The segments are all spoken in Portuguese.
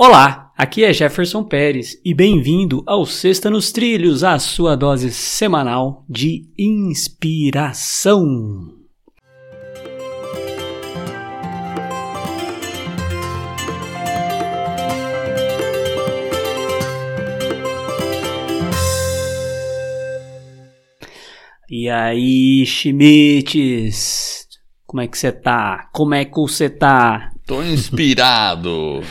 Olá, aqui é Jefferson Pérez e bem-vindo ao Sexta nos Trilhos, a sua dose semanal de inspiração. E aí, Schmitz? Como é que você tá? Como é que você tá? Tô inspirado.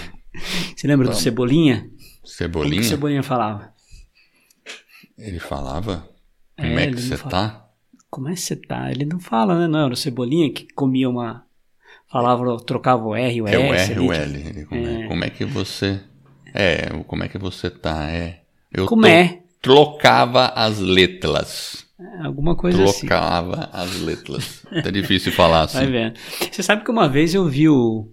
Você lembra Vamos. do Cebolinha? Cebolinha? Como que o Cebolinha falava? Ele falava? Como É, é, que você tá? Como é que você tá? Ele não fala, né? Não, era o Cebolinha que comia uma. Falava, trocava o R e o É o S. R ali, o L. Ele, como, é. É. como é que você. É, o como é que você tá? É. Eu Como to- é? Trocava as letras. Alguma coisa assim. Trocava as letras. Tá difícil falar Vai assim. vendo. Você sabe que uma vez eu vi o,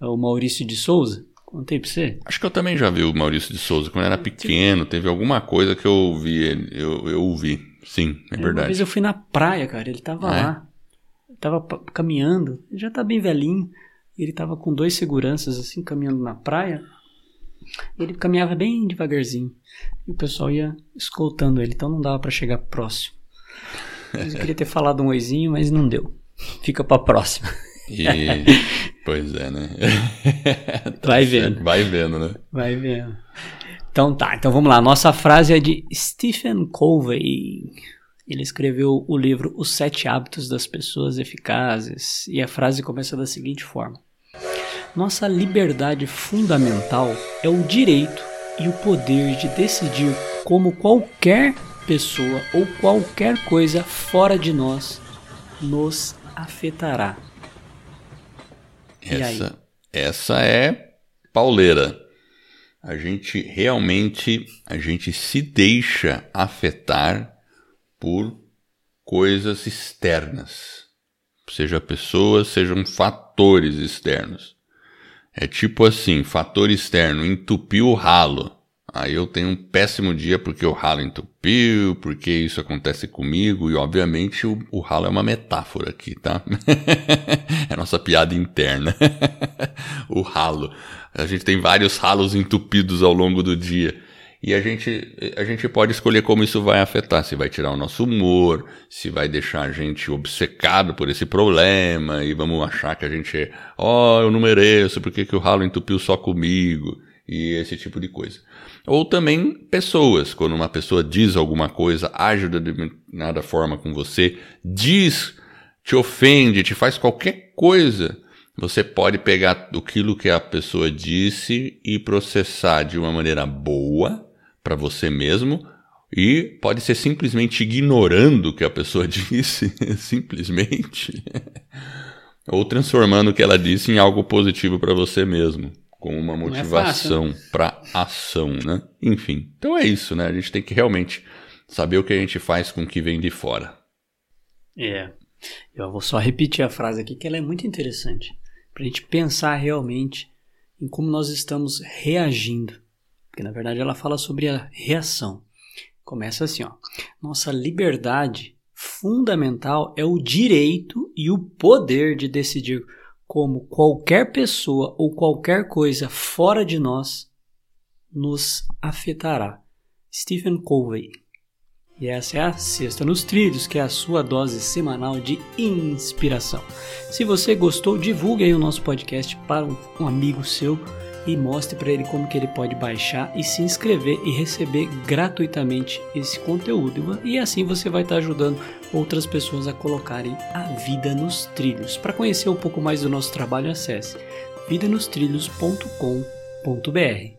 o Maurício de Souza? Contei pra você? Acho que eu também já vi o Maurício de Souza. Quando era pequeno, teve alguma coisa que eu ouvi. ele- Eu, eu ouvi. Sim, é Uma vez verdade. eu fui na praia, cara. Ele tava Ah, é? lá. Ele tava caminhando. Ele já tá bem velhinho. Ele tava com dois seguranças, assim, caminhando na praia. Ele caminhava bem devagarzinho. E o pessoal ia escoltando ele, então não dava pra chegar próximo. Mas eu queria ter falado um oizinho, mas não deu. Fica pra próxima. E. pois é, né? Vai vendo. Vai vendo, né? Vai vendo. Então tá, então vamos lá. Nossa frase é de Stephen Covey. Ele escreveu o livro Os Sete Hábitos das Pessoas Eficazes. E a frase começa da seguinte forma: Nossa liberdade fundamental é o direito e o poder de decidir como qualquer pessoa ou qualquer coisa fora de nós nos afetará. Essa, essa é pauleira. A gente realmente, a gente se deixa afetar por coisas externas. Seja pessoas, sejam fatores externos. É tipo assim, fator externo, entupiu o ralo. Aí eu tenho um péssimo dia porque o ralo entupiu, porque isso acontece comigo, e obviamente o, o ralo é uma metáfora aqui, tá? é nossa piada interna. o ralo. A gente tem vários ralos entupidos ao longo do dia. E a gente, a gente pode escolher como isso vai afetar, se vai tirar o nosso humor, se vai deixar a gente obcecado por esse problema, e vamos achar que a gente é, ó, eu não mereço, por que, que o ralo entupiu só comigo? E esse tipo de coisa. Ou também pessoas, quando uma pessoa diz alguma coisa, age de determinada forma com você, diz, te ofende, te faz qualquer coisa, você pode pegar aquilo que a pessoa disse e processar de uma maneira boa para você mesmo e pode ser simplesmente ignorando o que a pessoa disse, simplesmente, ou transformando o que ela disse em algo positivo para você mesmo, com uma é motivação para ação, né? Enfim, então é isso, né? A gente tem que realmente saber o que a gente faz com o que vem de fora. É. Eu vou só repetir a frase aqui que ela é muito interessante. Pra gente pensar realmente em como nós estamos reagindo. Porque na verdade ela fala sobre a reação. Começa assim, ó. Nossa liberdade fundamental é o direito e o poder de decidir como qualquer pessoa ou qualquer coisa fora de nós nos afetará. Stephen Covey. E essa é a Sexta nos Trilhos, que é a sua dose semanal de inspiração. Se você gostou, divulgue aí o nosso podcast para um, um amigo seu e mostre para ele como que ele pode baixar e se inscrever e receber gratuitamente esse conteúdo. E assim você vai estar ajudando outras pessoas a colocarem a vida nos trilhos. Para conhecer um pouco mais do nosso trabalho, acesse vidanostrilhos.com.br.